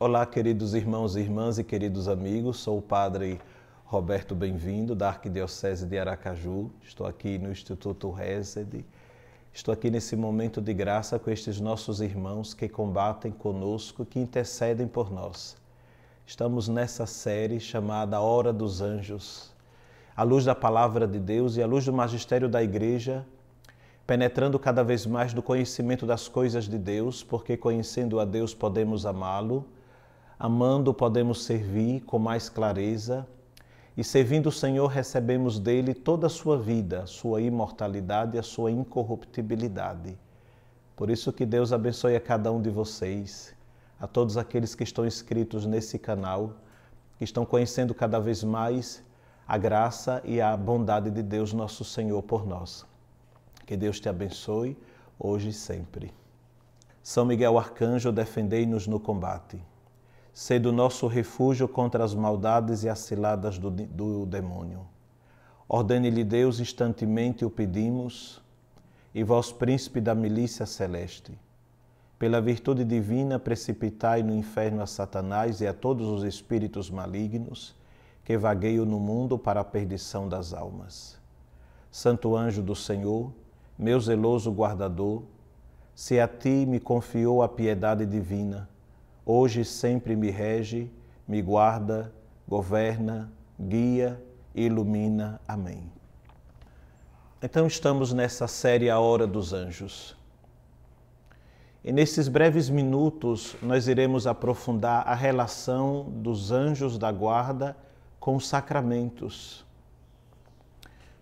Olá, queridos irmãos e irmãs e queridos amigos. Sou o Padre Roberto Bem-vindo, da Arquidiocese de Aracaju. Estou aqui no Instituto Resed. Estou aqui nesse momento de graça com estes nossos irmãos que combatem conosco, que intercedem por nós. Estamos nessa série chamada Hora dos Anjos. À luz da palavra de Deus e à luz do magistério da Igreja, penetrando cada vez mais no conhecimento das coisas de Deus, porque conhecendo a Deus podemos amá-lo, amando podemos servir com mais clareza, e servindo o Senhor recebemos dele toda a sua vida, sua imortalidade e a sua incorruptibilidade. Por isso que Deus abençoe a cada um de vocês, a todos aqueles que estão inscritos nesse canal, que estão conhecendo cada vez mais a graça e a bondade de Deus nosso Senhor por nós. Que Deus te abençoe hoje e sempre. São Miguel Arcanjo, defendei-nos no combate. Sede o nosso refúgio contra as maldades e as ciladas do, do demônio. Ordene-lhe Deus, instantemente o pedimos, e vós, príncipe da milícia celeste, pela virtude divina, precipitai no inferno a Satanás e a todos os espíritos malignos que vagueiam no mundo para a perdição das almas. Santo anjo do Senhor, meu zeloso guardador, se a ti me confiou a piedade divina, hoje sempre me rege, me guarda, governa, guia e ilumina. Amém. Então estamos nessa série A Hora dos Anjos. E nesses breves minutos nós iremos aprofundar a relação dos anjos da guarda com os sacramentos.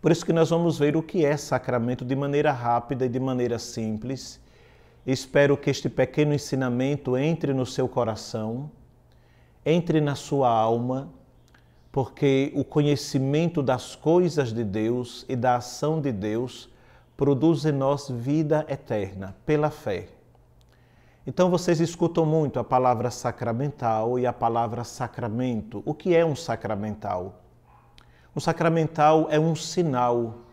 Por isso que nós vamos ver o que é sacramento de maneira rápida e de maneira simples. Espero que este pequeno ensinamento entre no seu coração, entre na sua alma, porque o conhecimento das coisas de Deus e da ação de Deus produz em nós vida eterna pela fé. Então vocês escutam muito a palavra sacramental e a palavra sacramento. O que é um sacramental? Um sacramental é um sinal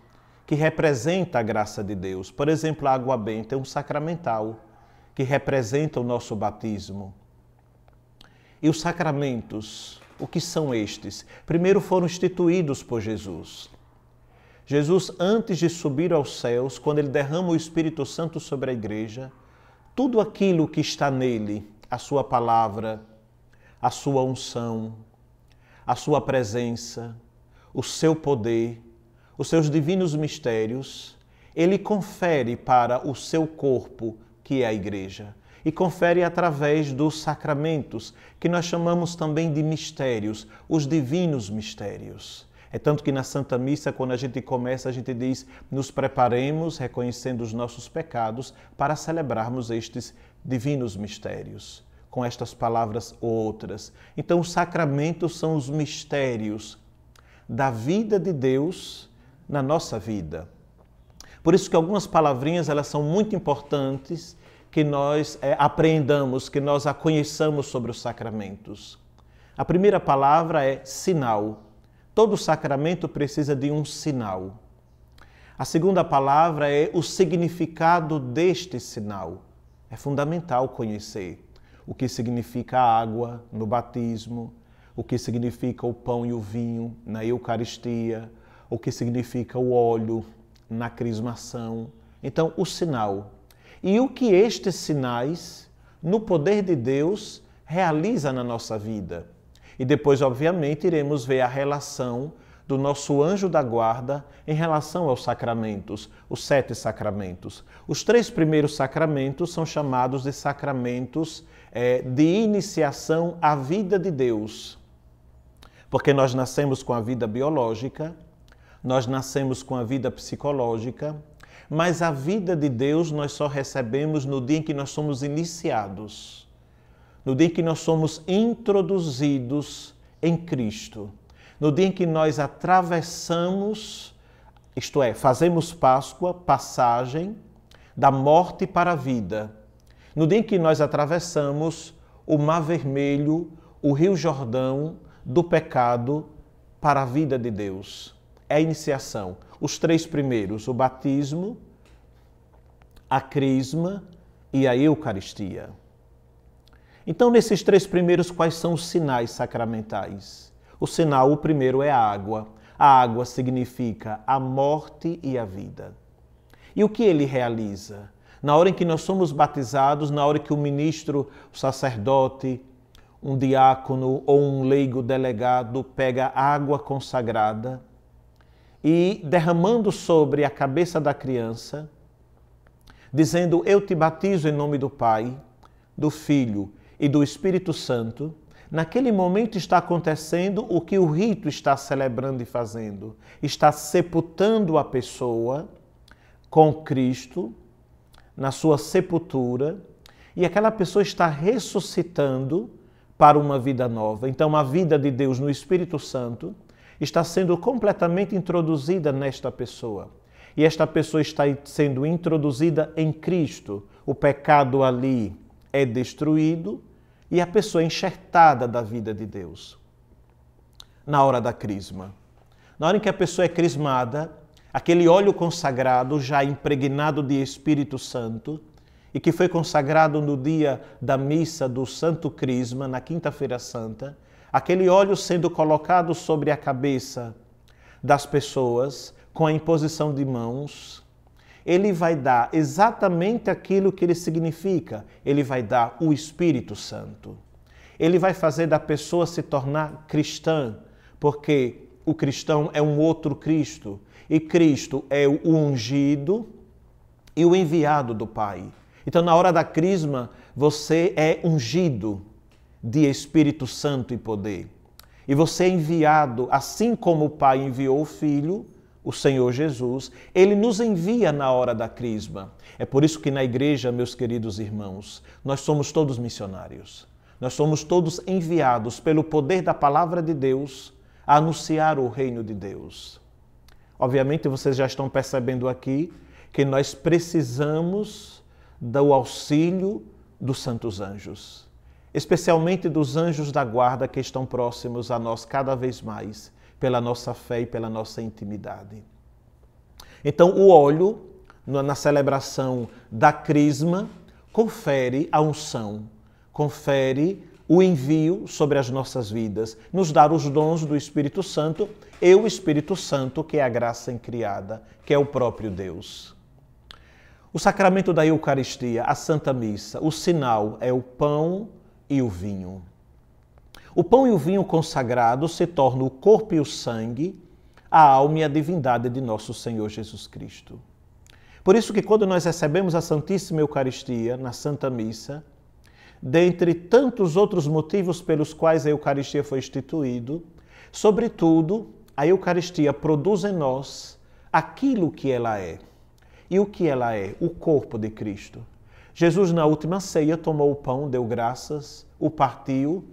que representa a graça de Deus. Por exemplo, a água benta é um sacramental que representa o nosso batismo. E os sacramentos, o que são estes? Primeiro foram instituídos por Jesus. Jesus, antes de subir aos céus, quando ele derrama o Espírito Santo sobre a igreja, tudo aquilo que está nele, a sua palavra, a sua unção, a sua presença, o seu poder, os seus divinos mistérios, ele confere para o seu corpo, que é a igreja, e confere através dos sacramentos, que nós chamamos também de mistérios, os divinos mistérios. É tanto que na Santa Missa, quando a gente começa, a gente diz: nos preparemos, reconhecendo os nossos pecados, para celebrarmos estes divinos mistérios. Com estas palavras outras. Então, os sacramentos são os mistérios da vida de Deus na nossa vida. Por isso que algumas palavrinhas elas são muito importantes que nós é, apreendamos, que nós a conheçamos sobre os sacramentos. A primeira palavra é sinal. Todo sacramento precisa de um sinal. A segunda palavra é o significado deste sinal. É fundamental conhecer o que significa a água no batismo, o que significa o pão e o vinho na Eucaristia, o que significa o óleo na crismação. Então, o sinal. E o que estes sinais, no poder de Deus, realiza na nossa vida. E depois, obviamente, iremos ver a relação do nosso anjo da guarda em relação aos sacramentos, os sete sacramentos. Os três primeiros sacramentos são chamados de sacramentos é, de iniciação à vida de Deus. Porque nós nascemos com a vida biológica, nós nascemos com a vida psicológica, mas a vida de Deus nós só recebemos no dia em que nós somos iniciados, no dia em que nós somos introduzidos em Cristo, no dia em que nós atravessamos, isto é, fazemos Páscoa, passagem da morte para a vida, no dia em que nós atravessamos o Mar Vermelho, o Rio Jordão, do pecado para a vida de Deus. É a iniciação. Os três primeiros: o batismo, a crisma e a Eucaristia. Então, nesses três primeiros, quais são os sinais sacramentais? O sinal, o primeiro, é a água. A água significa a morte e a vida. E o que ele realiza? Na hora em que nós somos batizados, na hora que o ministro, o sacerdote, um diácono ou um leigo delegado pega água consagrada e derramando sobre a cabeça da criança, dizendo: Eu te batizo em nome do Pai, do Filho e do Espírito Santo. Naquele momento está acontecendo o que o rito está celebrando e fazendo. Está sepultando a pessoa com Cristo na sua sepultura e aquela pessoa está ressuscitando para uma vida nova. Então, a vida de Deus no Espírito Santo está sendo completamente introduzida nesta pessoa. E esta pessoa está sendo introduzida em Cristo. O pecado ali é destruído e a pessoa é enxertada da vida de Deus. Na hora da crisma. Na hora em que a pessoa é crismada, aquele óleo consagrado, já impregnado de Espírito Santo, e que foi consagrado no dia da missa do Santo Crisma, na Quinta-feira Santa, aquele óleo sendo colocado sobre a cabeça das pessoas com a imposição de mãos, ele vai dar exatamente aquilo que ele significa. Ele vai dar o Espírito Santo. Ele vai fazer da pessoa se tornar cristã, porque o cristão é um outro Cristo. E Cristo é o ungido e o enviado do Pai. Então, na hora da crisma, você é ungido de Espírito Santo e poder. E você é enviado, assim como o Pai enviou o Filho, o Senhor Jesus, ele nos envia na hora da crisma. É por isso que na igreja, meus queridos irmãos, nós somos todos missionários. Nós somos todos enviados pelo poder da palavra de Deus a anunciar o reino de Deus. Obviamente, vocês já estão percebendo aqui que nós precisamos do auxílio dos santos anjos, especialmente dos anjos da guarda que estão próximos a nós cada vez mais, pela nossa fé e pela nossa intimidade. Então, o óleo, na celebração da crisma, confere a unção, confere o envio sobre as nossas vidas, nos dar os dons do Espírito Santo e o Espírito Santo, que é a graça incriada, que é o próprio Deus. O sacramento da Eucaristia, a Santa Missa, o sinal é o pão e o vinho. O pão e o vinho consagrado se tornam o corpo e o sangue, a alma e a divindade de nosso Senhor Jesus Cristo. Por isso que quando nós recebemos a Santíssima Eucaristia na Santa Missa, dentre tantos outros motivos pelos quais a Eucaristia foi instituída, sobretudo, a Eucaristia produz em nós aquilo que ela é. E o que ela é? O corpo de Cristo. Jesus, na última ceia, tomou o pão, deu graças, o partiu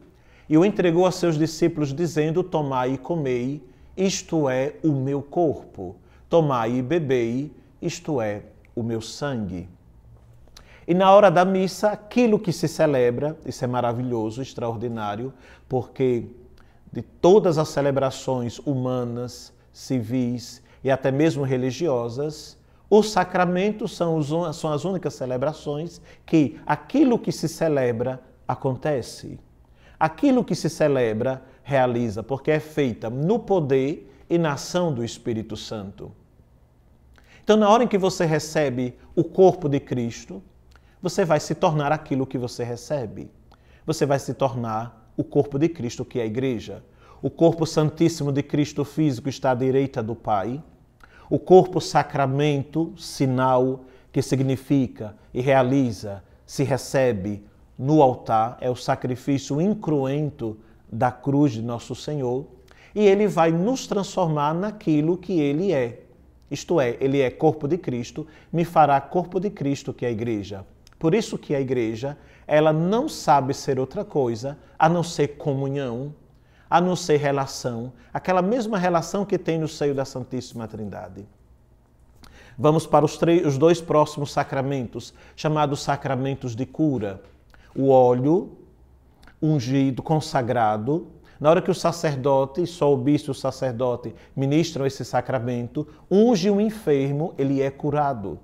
e o entregou a seus discípulos, dizendo: Tomai e comei, isto é o meu corpo. Tomai e bebei, isto é o meu sangue. E na hora da missa, aquilo que se celebra, isso é maravilhoso, extraordinário, porque de todas as celebrações humanas, civis e até mesmo religiosas, os sacramentos são, são as únicas celebrações que aquilo que se celebra acontece. Aquilo que se celebra realiza, porque é feita no poder e na ação do Espírito Santo. Então, na hora em que você recebe o corpo de Cristo, você vai se tornar aquilo que você recebe. Você vai se tornar o corpo de Cristo, que é a igreja. O corpo santíssimo de Cristo físico está à direita do Pai o corpo sacramento, sinal que significa e realiza, se recebe no altar, é o sacrifício incruento da cruz de nosso Senhor, e ele vai nos transformar naquilo que ele é. Isto é, ele é corpo de Cristo, me fará corpo de Cristo, que é a igreja. Por isso que a igreja, ela não sabe ser outra coisa a não ser comunhão, a não ser relação, aquela mesma relação que tem no seio da Santíssima Trindade. Vamos para os, três, os dois próximos sacramentos, chamados sacramentos de cura. O óleo ungido, consagrado. Na hora que o sacerdote, só o bispo e o sacerdote ministram esse sacramento, unge um enfermo, ele é curado.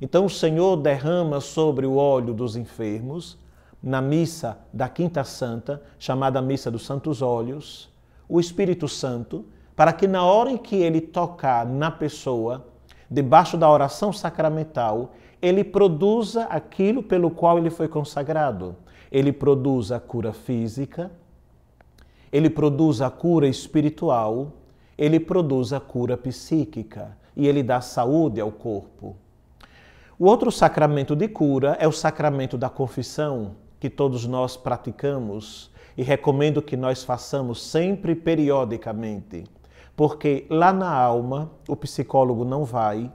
Então o Senhor derrama sobre o óleo dos enfermos na missa da Quinta Santa, chamada Missa dos Santos Olhos, o Espírito Santo, para que na hora em que ele tocar na pessoa, debaixo da oração sacramental, ele produza aquilo pelo qual ele foi consagrado. Ele produz a cura física, ele produz a cura espiritual, ele produz a cura psíquica e ele dá saúde ao corpo. O outro sacramento de cura é o sacramento da confissão, que todos nós praticamos e recomendo que nós façamos sempre periodicamente, porque lá na alma o psicólogo não vai,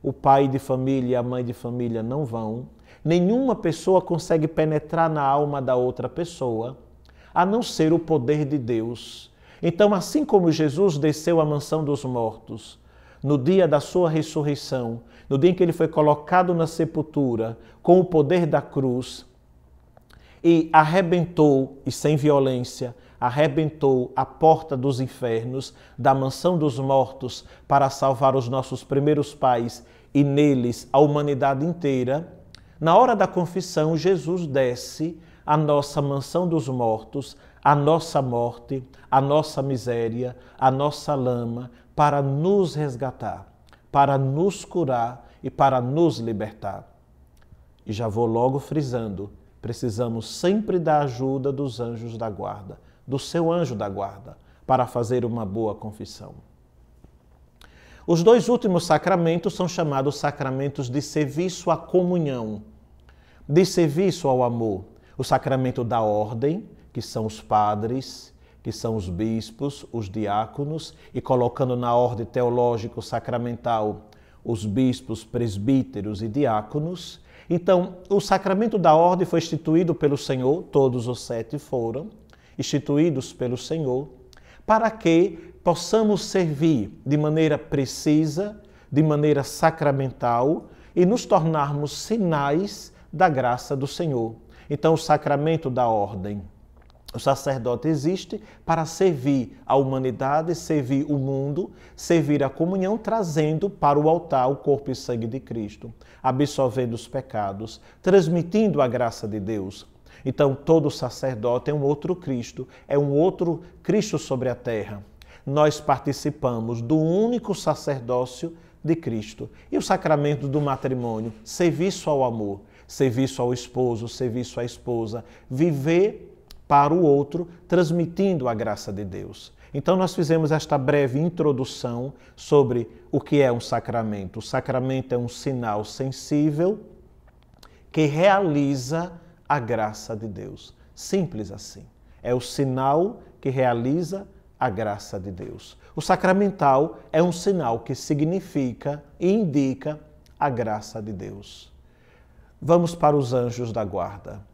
o pai de família e a mãe de família não vão, nenhuma pessoa consegue penetrar na alma da outra pessoa a não ser o poder de Deus. Então, assim como Jesus desceu à mansão dos mortos, no dia da sua ressurreição, no dia em que ele foi colocado na sepultura, com o poder da cruz, e arrebentou, e sem violência, arrebentou a porta dos infernos, da mansão dos mortos, para salvar os nossos primeiros pais e neles a humanidade inteira, na hora da confissão, Jesus desce a nossa mansão dos mortos, a nossa morte, a nossa miséria, a nossa lama, para nos resgatar, para nos curar e para nos libertar. E já vou logo frisando: precisamos sempre da ajuda dos anjos da guarda, do seu anjo da guarda, para fazer uma boa confissão. Os dois últimos sacramentos são chamados sacramentos de serviço à comunhão, de serviço ao amor o sacramento da ordem, que são os padres, que são os bispos, os diáconos, e colocando na ordem teológico sacramental os bispos, presbíteros e diáconos. Então, o sacramento da ordem foi instituído pelo Senhor, todos os sete foram instituídos pelo Senhor, para que possamos servir de maneira precisa, de maneira sacramental e nos tornarmos sinais da graça do Senhor. Então, o sacramento da ordem. O sacerdote existe para servir a humanidade, servir o mundo, servir a comunhão, trazendo para o altar o corpo e sangue de Cristo, absolvendo os pecados, transmitindo a graça de Deus. Então, todo sacerdote é um outro Cristo, é um outro Cristo sobre a terra. Nós participamos do único sacerdócio de Cristo. E o sacramento do matrimônio, serviço ao amor serviço ao esposo, serviço à esposa, viver para o outro, transmitindo a graça de Deus. Então, nós fizemos esta breve introdução sobre o que é um sacramento. O sacramento é um sinal sensível que realiza a graça de Deus. Simples assim. É o sinal que realiza a graça de Deus. O sacramental é um sinal que significa e indica a graça de Deus. Vamos para os anjos da guarda.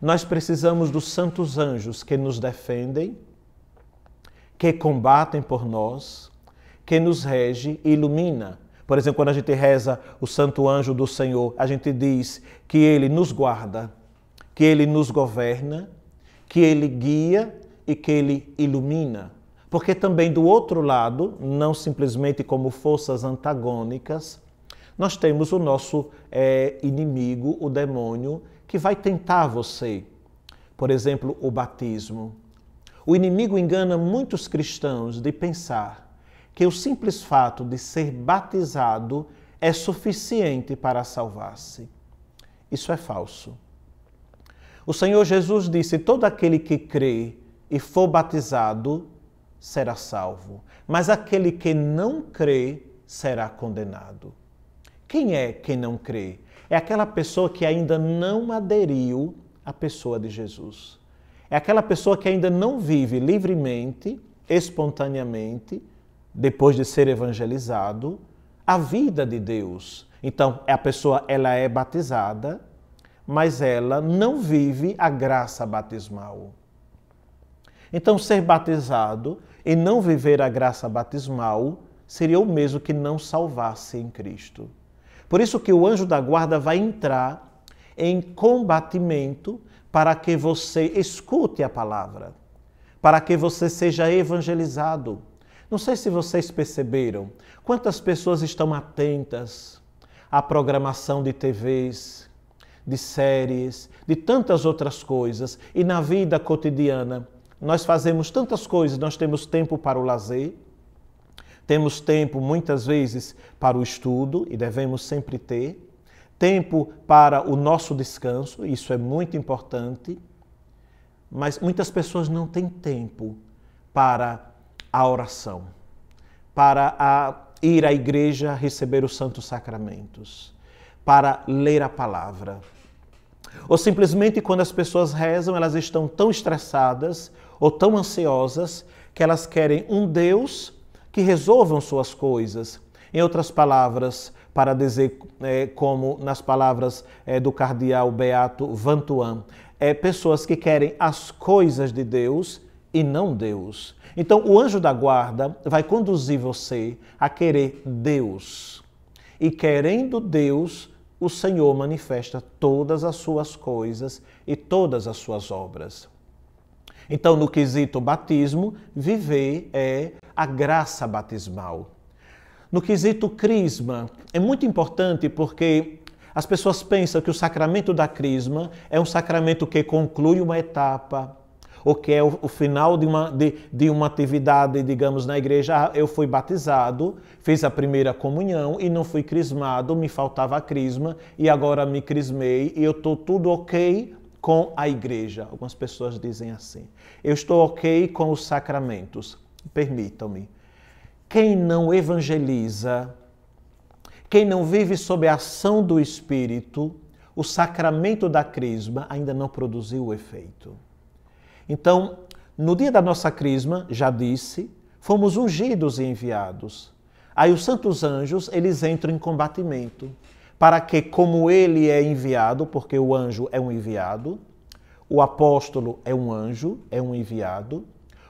Nós precisamos dos santos anjos que nos defendem, que combatem por nós, que nos rege e ilumina. Por exemplo, quando a gente reza o santo anjo do Senhor, a gente diz que ele nos guarda, que ele nos governa, que ele guia e que ele ilumina. Porque também do outro lado, não simplesmente como forças antagônicas, nós temos o nosso é, inimigo, o demônio, que vai tentar você. Por exemplo, o batismo. O inimigo engana muitos cristãos de pensar que o simples fato de ser batizado é suficiente para salvar-se. Isso é falso. O Senhor Jesus disse: todo aquele que crê e for batizado será salvo, mas aquele que não crê será condenado. Quem é quem não crê? É aquela pessoa que ainda não aderiu à pessoa de Jesus. É aquela pessoa que ainda não vive livremente, espontaneamente, depois de ser evangelizado, a vida de Deus. Então, a pessoa ela é batizada, mas ela não vive a graça batismal. Então, ser batizado e não viver a graça batismal seria o mesmo que não salvar-se em Cristo. Por isso que o anjo da guarda vai entrar em combatimento para que você escute a palavra, para que você seja evangelizado. Não sei se vocês perceberam quantas pessoas estão atentas à programação de TVs, de séries, de tantas outras coisas. E na vida cotidiana, nós fazemos tantas coisas, nós temos tempo para o lazer, temos tempo muitas vezes para o estudo, e devemos sempre ter, tempo para o nosso descanso, isso é muito importante, mas muitas pessoas não têm tempo para a oração, para a ir à igreja receber os santos sacramentos, para ler a palavra. Ou simplesmente quando as pessoas rezam, elas estão tão estressadas ou tão ansiosas que elas querem um Deus que resolvam suas coisas. Em outras palavras, para dizer é, como nas palavras é, do cardeal Beato Vantuan, é pessoas que querem as coisas de Deus e não Deus. Então, o anjo da guarda vai conduzir você a querer Deus. E querendo Deus, o Senhor manifesta todas as suas coisas e todas as suas obras. Então, no quesito batismo, viver é a graça batismal. No quesito crisma, é muito importante porque as pessoas pensam que o sacramento da crisma é um sacramento que conclui uma etapa, ou que é o, o final de uma, de, de uma atividade, digamos, na igreja. Ah, eu fui batizado, fiz a primeira comunhão e não fui crismado, me faltava a crisma e agora me crismei e eu estou tudo ok com a igreja. Algumas pessoas dizem assim. Eu estou ok com os sacramentos. Permitam-me. Quem não evangeliza, quem não vive sob a ação do Espírito, o sacramento da crisma ainda não produziu o efeito. Então, no dia da nossa crisma, já disse, fomos ungidos e enviados. Aí os santos anjos, eles entram em combatimento, para que, como ele é enviado, porque o anjo é um enviado, o apóstolo é um anjo, é um enviado,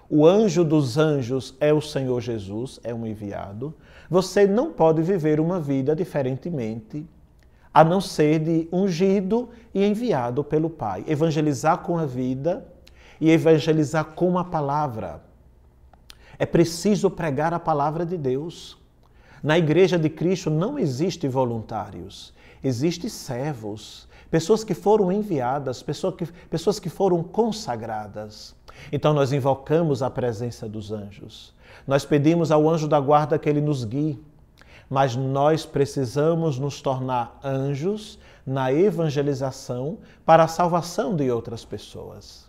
o anjo dos anjos é o Senhor Jesus, é um enviado, você não pode viver uma vida diferentemente, a não ser de ungido e enviado pelo Pai. Evangelizar com a vida e evangelizar com a palavra. É preciso pregar a palavra de Deus. Na igreja de Cristo não existe voluntários, existem servos, pessoas que foram enviadas, pessoas que, pessoas que foram consagradas. Então nós invocamos a presença dos anjos. Nós pedimos ao anjo da guarda que ele nos guie, mas nós precisamos nos tornar anjos na evangelização para a salvação de outras pessoas.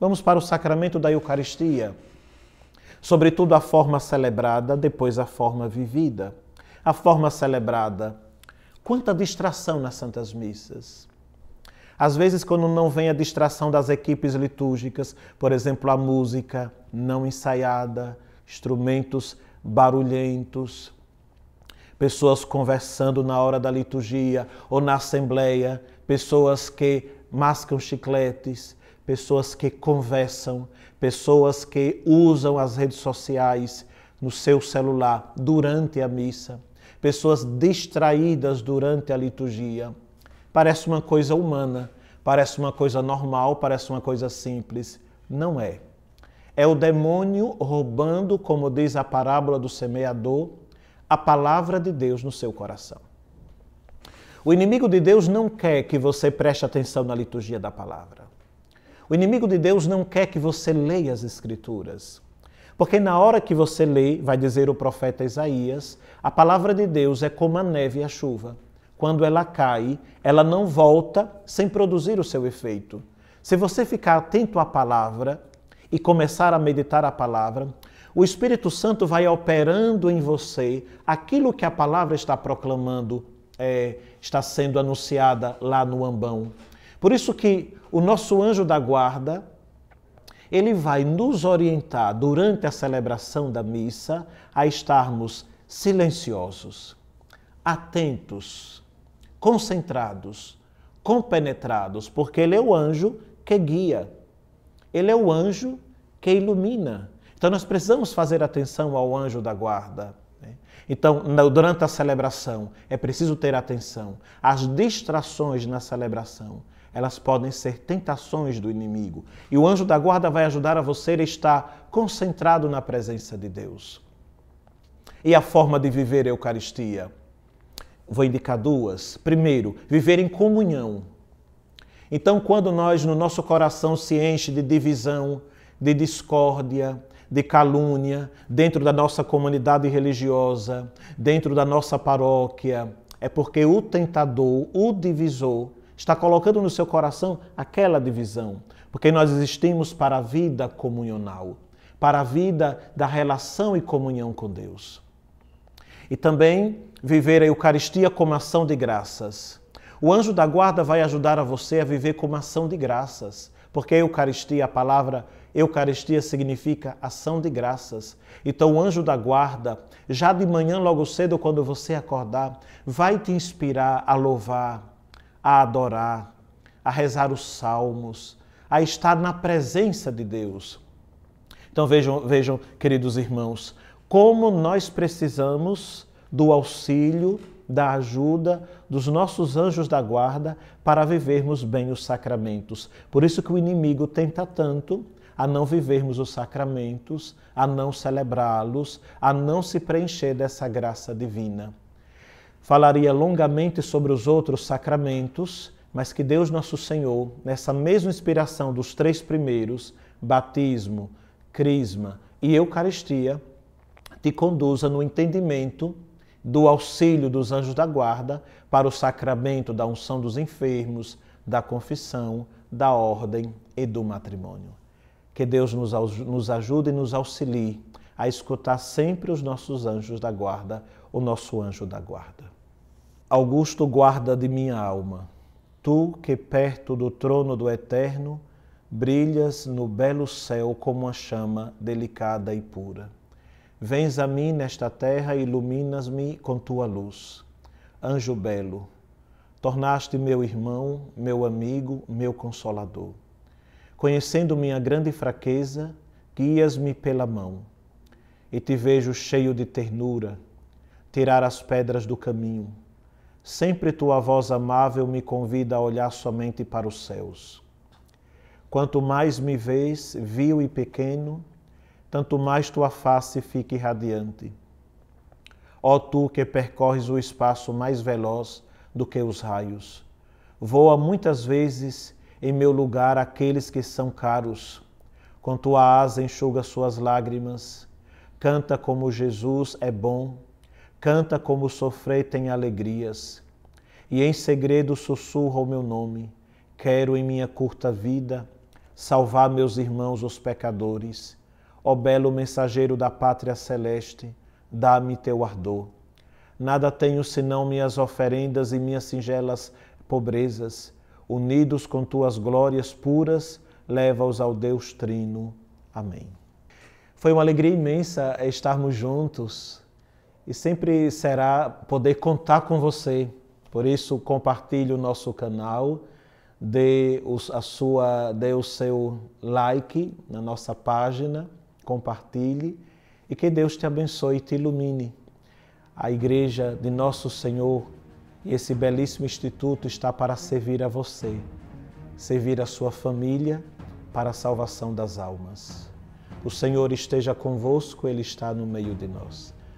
Vamos para o sacramento da Eucaristia. Sobretudo a forma celebrada, depois a forma vivida. A forma celebrada. Quanta distração nas Santas Missas. Às vezes, quando não vem a distração das equipes litúrgicas, por exemplo, a música não ensaiada, instrumentos barulhentos, pessoas conversando na hora da liturgia ou na assembleia, pessoas que mascam chicletes, pessoas que conversam, pessoas que usam as redes sociais no seu celular durante a missa, pessoas distraídas durante a liturgia. Parece uma coisa humana, parece uma coisa normal, parece uma coisa simples. Não é. É o demônio roubando, como diz a parábola do semeador, a palavra de Deus no seu coração. O inimigo de Deus não quer que você preste atenção na liturgia da palavra. O inimigo de Deus não quer que você leia as Escrituras. Porque na hora que você lê, vai dizer o profeta Isaías, a palavra de Deus é como a neve e a chuva. Quando ela cai, ela não volta sem produzir o seu efeito. Se você ficar atento à palavra e começar a meditar a palavra, o Espírito Santo vai operando em você aquilo que a palavra está proclamando, é, está sendo anunciada lá no ambão. Por isso que o nosso anjo da guarda, ele vai nos orientar durante a celebração da missa a estarmos silenciosos, atentos, concentrados, compenetrados, porque ele é o anjo que guia, ele é o anjo que ilumina. Então nós precisamos fazer atenção ao anjo da guarda. Né? Então, durante a celebração, é preciso ter atenção às distrações na celebração elas podem ser tentações do inimigo. E o anjo da guarda vai ajudar a você a estar concentrado na presença de Deus. E a forma de viver a Eucaristia? Vou indicar duas. Primeiro, viver em comunhão. Então, quando nós, no nosso coração, se enche de divisão, de discórdia, de calúnia, dentro da nossa comunidade religiosa, dentro da nossa paróquia, é porque o tentador, o divisor, está colocando no seu coração aquela divisão. Porque nós existimos para a vida comunional, para a vida da relação e comunhão com Deus. E também viver a Eucaristia como ação de graças. O anjo da guarda vai ajudar a você a viver como ação de graças, porque a Eucaristia, a palavra Eucaristia significa ação de graças. Então o anjo da guarda, já de manhã, logo cedo, quando você acordar, vai te inspirar a louvar, a adorar, a rezar os salmos, a estar na presença de Deus. Então vejam, vejam, queridos irmãos, como nós precisamos do auxílio da ajuda dos nossos anjos da guarda para vivermos bem os sacramentos. Por isso que o inimigo tenta tanto a não vivermos os sacramentos, a não celebrá-los, a não se preencher dessa graça divina. Falaria longamente sobre os outros sacramentos, mas que Deus Nosso Senhor, nessa mesma inspiração dos três primeiros, batismo, crisma e Eucaristia, te conduza no entendimento do auxílio dos anjos da guarda para o sacramento da unção dos enfermos, da confissão, da ordem e do matrimônio. Que Deus nos, ajude e nos auxilie a escutar sempre os nossos anjos da guarda, o nosso anjo da guarda. Augusto guarda de minha alma, tu que perto do trono do Eterno brilhas no belo céu como uma chama delicada e pura. Vens a mim nesta terra e iluminas-me com tua luz. Anjo belo, tornaste meu irmão, meu amigo, meu consolador. Conhecendo minha grande fraqueza, guias-me pela mão. E te vejo cheio de ternura, tirar as pedras do caminho. Sempre tua voz amável me convida a olhar somente para os céus. Quanto mais me vês, vil e pequeno, tanto mais tua face fique radiante. Ó tu que percorres o espaço mais veloz do que os raios, voa muitas vezes em meu lugar aqueles que são caros. Com tua asa enxuga suas lágrimas. Canta como Jesus é bom. Canta como sofrer tem alegrias. E em segredo sussurra o meu nome. Quero em minha curta vida salvar meus irmãos os pecadores Ó belo mensageiro da pátria celeste, dá-me teu ardor. Nada tenho senão minhas oferendas e minhas singelas pobrezas. Unidos com tuas glórias puras, leva-os ao Deus Trino. Amém. Foi uma alegria imensa estarmos juntos e sempre será poder contar com você. Por isso, compartilhe o nosso canal, dê, a sua, dê o seu like na nossa página compartilhe e que Deus te abençoe e te ilumine. A Igreja de Nosso Senhor e esse belíssimo instituto está para servir a você, servir a sua família para a salvação das almas. O Senhor esteja convosco, Ele está no meio de nós.